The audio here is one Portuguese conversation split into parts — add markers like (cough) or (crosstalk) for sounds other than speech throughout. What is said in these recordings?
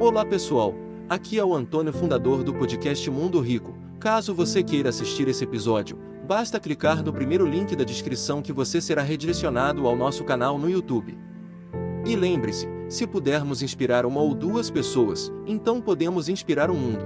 Olá pessoal, aqui é o Antônio, fundador do podcast Mundo Rico. Caso você queira assistir esse episódio, basta clicar no primeiro link da descrição que você será redirecionado ao nosso canal no YouTube. E lembre-se, se pudermos inspirar uma ou duas pessoas, então podemos inspirar o mundo.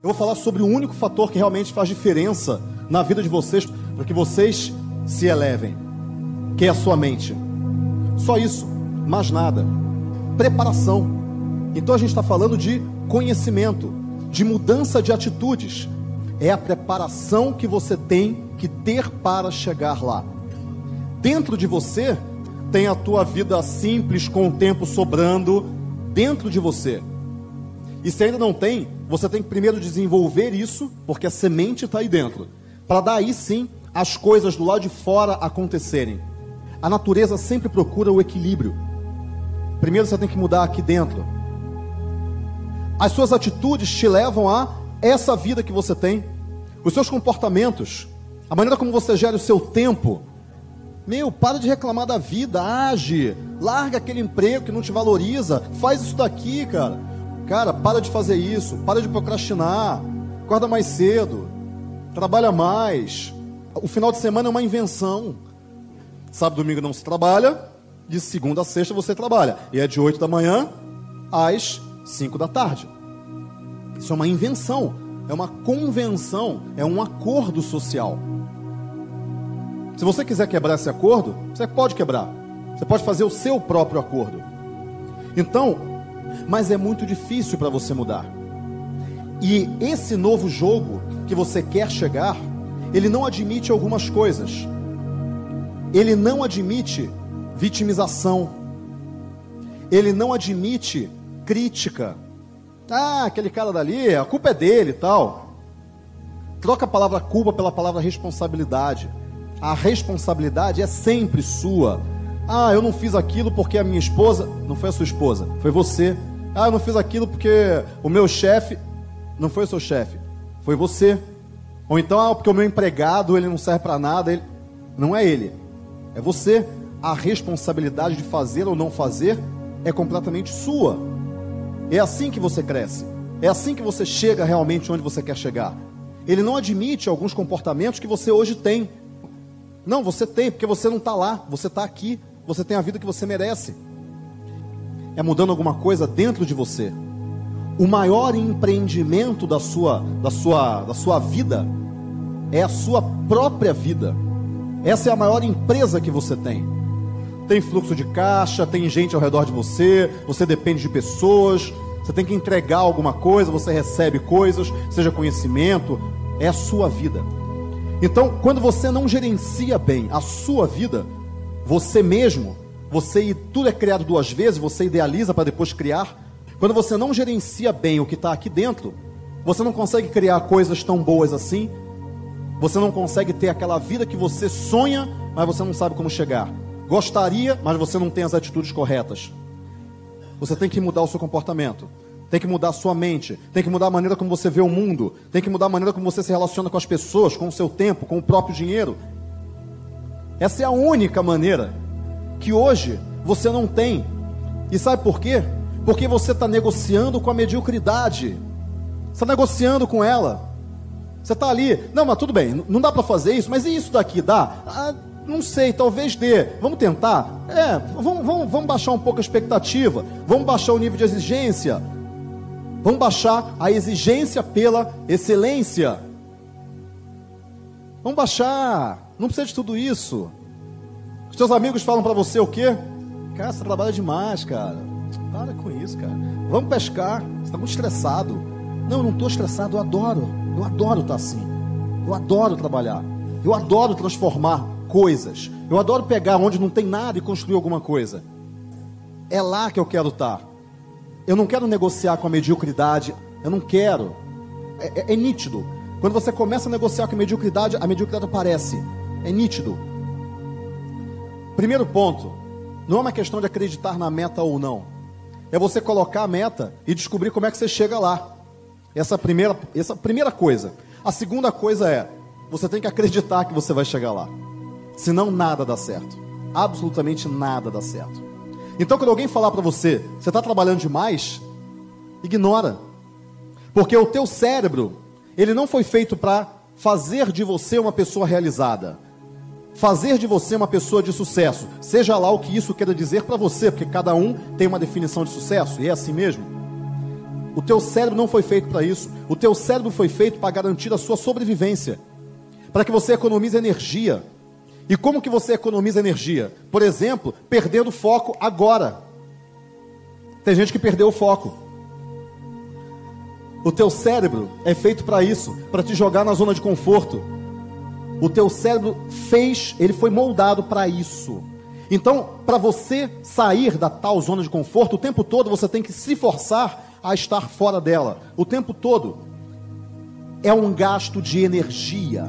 Eu vou falar sobre o único fator que realmente faz diferença na vida de vocês para que vocês se elevem, que é a sua mente. Só isso, mais nada. Preparação. Então a gente está falando de conhecimento, de mudança de atitudes. É a preparação que você tem que ter para chegar lá. Dentro de você tem a tua vida simples, com o tempo sobrando, dentro de você. E se ainda não tem, você tem que primeiro desenvolver isso, porque a semente está aí dentro, para daí sim as coisas do lado de fora acontecerem. A natureza sempre procura o equilíbrio. Primeiro você tem que mudar aqui dentro. As suas atitudes te levam a essa vida que você tem, os seus comportamentos, a maneira como você gera o seu tempo. Meu, para de reclamar da vida, age, larga aquele emprego que não te valoriza, faz isso daqui, cara. Cara, para de fazer isso, para de procrastinar, acorda mais cedo, trabalha mais. O final de semana é uma invenção. Sábado e domingo não se trabalha, de segunda a sexta você trabalha. E é de 8 da manhã às 5 da tarde. Isso é uma invenção, é uma convenção, é um acordo social. Se você quiser quebrar esse acordo, você pode quebrar. Você pode fazer o seu próprio acordo. Então, mas é muito difícil para você mudar. E esse novo jogo que você quer chegar, ele não admite algumas coisas. Ele não admite vitimização. Ele não admite crítica. Ah, aquele cara dali, a culpa é dele e tal. Troca a palavra culpa pela palavra responsabilidade. A responsabilidade é sempre sua. Ah, eu não fiz aquilo porque a minha esposa. Não foi a sua esposa, foi você. Ah, eu não fiz aquilo porque o meu chefe. Não foi o seu chefe, foi você. Ou então, ah, porque o meu empregado ele não serve para nada. Ele... Não é ele, é você. A responsabilidade de fazer ou não fazer é completamente sua. É assim que você cresce. É assim que você chega realmente onde você quer chegar. Ele não admite alguns comportamentos que você hoje tem. Não, você tem, porque você não está lá, você está aqui, você tem a vida que você merece. É mudando alguma coisa dentro de você. O maior empreendimento da sua, da sua, da sua vida é a sua própria vida. Essa é a maior empresa que você tem. Tem fluxo de caixa, tem gente ao redor de você, você depende de pessoas, você tem que entregar alguma coisa, você recebe coisas, seja conhecimento, é a sua vida. Então, quando você não gerencia bem a sua vida, você mesmo, você tudo é criado duas vezes, você idealiza para depois criar. Quando você não gerencia bem o que está aqui dentro, você não consegue criar coisas tão boas assim. Você não consegue ter aquela vida que você sonha, mas você não sabe como chegar. Gostaria, mas você não tem as atitudes corretas. Você tem que mudar o seu comportamento. Tem que mudar a sua mente, tem que mudar a maneira como você vê o mundo, tem que mudar a maneira como você se relaciona com as pessoas, com o seu tempo, com o próprio dinheiro. Essa é a única maneira que hoje você não tem. E sabe por quê? Porque você está negociando com a mediocridade, está negociando com ela. Você está ali, não, mas tudo bem, não dá para fazer isso, mas e isso daqui dá? Ah, não sei, talvez dê. Vamos tentar? É, vamos, vamos, vamos baixar um pouco a expectativa, vamos baixar o nível de exigência, Vamos baixar a exigência pela excelência. Vamos baixar. Não precisa de tudo isso. Os teus amigos falam para você o quê? Cara, você trabalha demais, cara. Para com isso, cara. Vamos pescar. Você está muito estressado. Não, eu não estou estressado. Eu adoro. Eu adoro estar assim. Eu adoro trabalhar. Eu adoro transformar coisas. Eu adoro pegar onde não tem nada e construir alguma coisa. É lá que eu quero estar. Eu não quero negociar com a mediocridade. Eu não quero. É, é, é nítido. Quando você começa a negociar com a mediocridade, a mediocridade aparece. É nítido. Primeiro ponto: não é uma questão de acreditar na meta ou não. É você colocar a meta e descobrir como é que você chega lá. Essa primeira, essa primeira coisa. A segunda coisa é: você tem que acreditar que você vai chegar lá. Senão nada dá certo. absolutamente nada dá certo. Então, quando alguém falar para você, você está trabalhando demais, ignora. Porque o teu cérebro, ele não foi feito para fazer de você uma pessoa realizada. Fazer de você uma pessoa de sucesso. Seja lá o que isso queira dizer para você, porque cada um tem uma definição de sucesso, e é assim mesmo. O teu cérebro não foi feito para isso. O teu cérebro foi feito para garantir a sua sobrevivência. Para que você economize energia. E como que você economiza energia? Por exemplo, perdendo foco agora. Tem gente que perdeu o foco. O teu cérebro é feito para isso, para te jogar na zona de conforto. O teu cérebro fez, ele foi moldado para isso. Então, para você sair da tal zona de conforto, o tempo todo você tem que se forçar a estar fora dela. O tempo todo é um gasto de energia.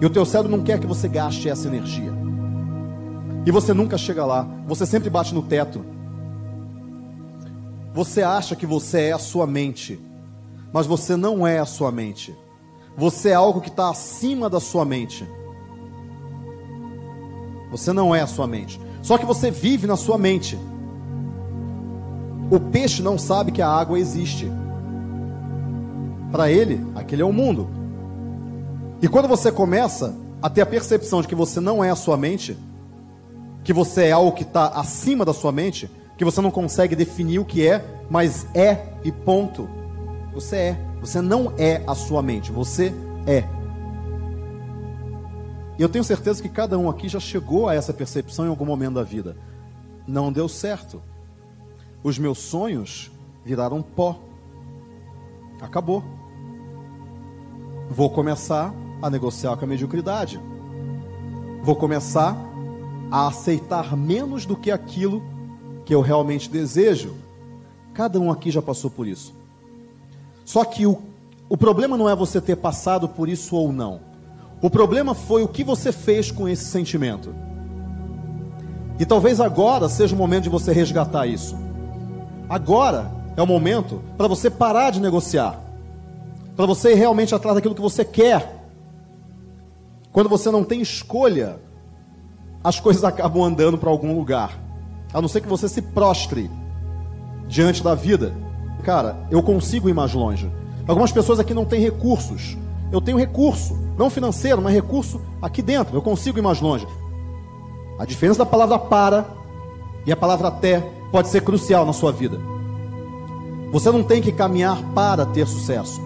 E o teu cérebro não quer que você gaste essa energia. E você nunca chega lá, você sempre bate no teto. Você acha que você é a sua mente, mas você não é a sua mente. Você é algo que está acima da sua mente. Você não é a sua mente. Só que você vive na sua mente. O peixe não sabe que a água existe. Para ele, aquele é o mundo. E quando você começa a ter a percepção de que você não é a sua mente, que você é algo que está acima da sua mente, que você não consegue definir o que é, mas é e ponto. Você é. Você não é a sua mente, você é. E eu tenho certeza que cada um aqui já chegou a essa percepção em algum momento da vida. Não deu certo. Os meus sonhos viraram pó. Acabou. Vou começar a negociar com a mediocridade. Vou começar a aceitar menos do que aquilo que eu realmente desejo. Cada um aqui já passou por isso. Só que o, o problema não é você ter passado por isso ou não. O problema foi o que você fez com esse sentimento. E talvez agora seja o momento de você resgatar isso. Agora é o momento para você parar de negociar. Para você ir realmente atrás daquilo que você quer quando você não tem escolha, as coisas (laughs) acabam andando para algum lugar. A não ser que você se prostre diante da vida. Cara, eu consigo ir mais longe. Algumas pessoas aqui não têm recursos. Eu tenho recurso, não financeiro, mas recurso aqui dentro. Eu consigo ir mais longe. A diferença da palavra para e a palavra até pode ser crucial na sua vida. Você não tem que caminhar para ter sucesso.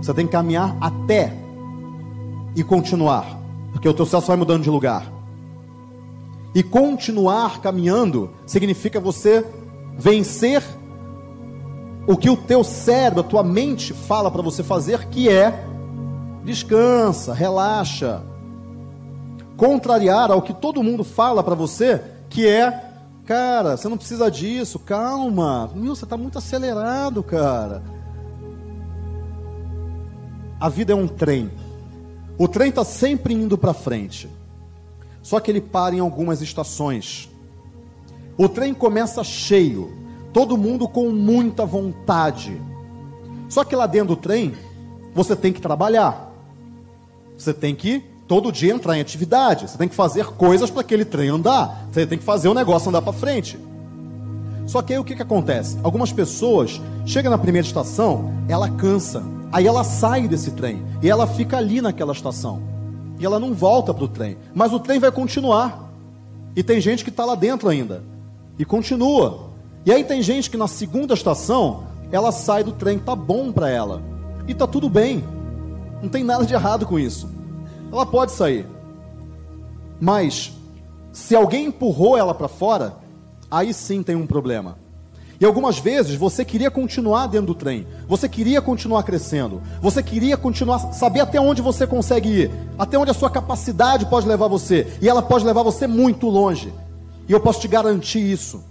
Você tem que caminhar até e continuar, porque o teu céu vai mudando de lugar. E continuar caminhando significa você vencer o que o teu cérebro, a tua mente fala para você fazer, que é descansa, relaxa. Contrariar ao que todo mundo fala para você, que é, cara, você não precisa disso, calma. Meu, você está muito acelerado, cara. A vida é um trem. O trem está sempre indo para frente. Só que ele para em algumas estações. O trem começa cheio, todo mundo com muita vontade. Só que lá dentro do trem, você tem que trabalhar. Você tem que todo dia entrar em atividade. Você tem que fazer coisas para aquele trem andar. Você tem que fazer o negócio andar para frente. Só que aí o que, que acontece? Algumas pessoas chegam na primeira estação, ela cansa, Aí ela sai desse trem e ela fica ali naquela estação. E ela não volta para o trem. Mas o trem vai continuar. E tem gente que está lá dentro ainda. E continua. E aí tem gente que na segunda estação ela sai do trem, tá bom para ela. E tá tudo bem. Não tem nada de errado com isso. Ela pode sair. Mas se alguém empurrou ela para fora, aí sim tem um problema. E algumas vezes você queria continuar dentro do trem, você queria continuar crescendo, você queria continuar, saber até onde você consegue ir, até onde a sua capacidade pode levar você, e ela pode levar você muito longe, e eu posso te garantir isso.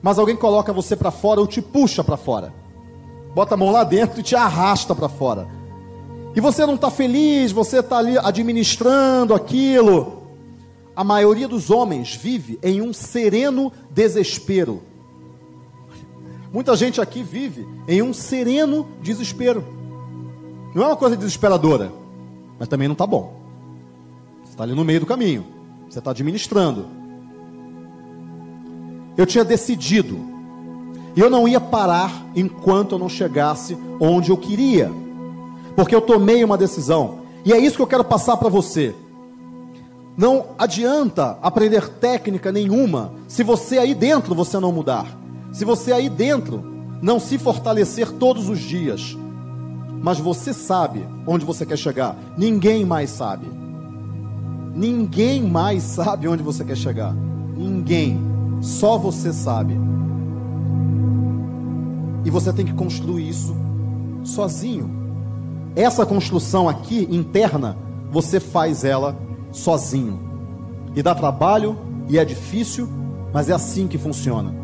Mas alguém coloca você para fora ou te puxa para fora, bota a mão lá dentro e te arrasta para fora, e você não está feliz, você está ali administrando aquilo. A maioria dos homens vive em um sereno desespero Muita gente aqui vive em um sereno desespero. Não é uma coisa desesperadora, mas também não está bom. Você está ali no meio do caminho. Você está administrando. Eu tinha decidido. E eu não ia parar enquanto eu não chegasse onde eu queria. Porque eu tomei uma decisão. E é isso que eu quero passar para você. Não adianta aprender técnica nenhuma se você aí dentro você não mudar. Se você aí dentro não se fortalecer todos os dias. Mas você sabe onde você quer chegar. Ninguém mais sabe. Ninguém mais sabe onde você quer chegar. Ninguém. Só você sabe. E você tem que construir isso sozinho. Essa construção aqui interna, você faz ela sozinho. E dá trabalho e é difícil, mas é assim que funciona.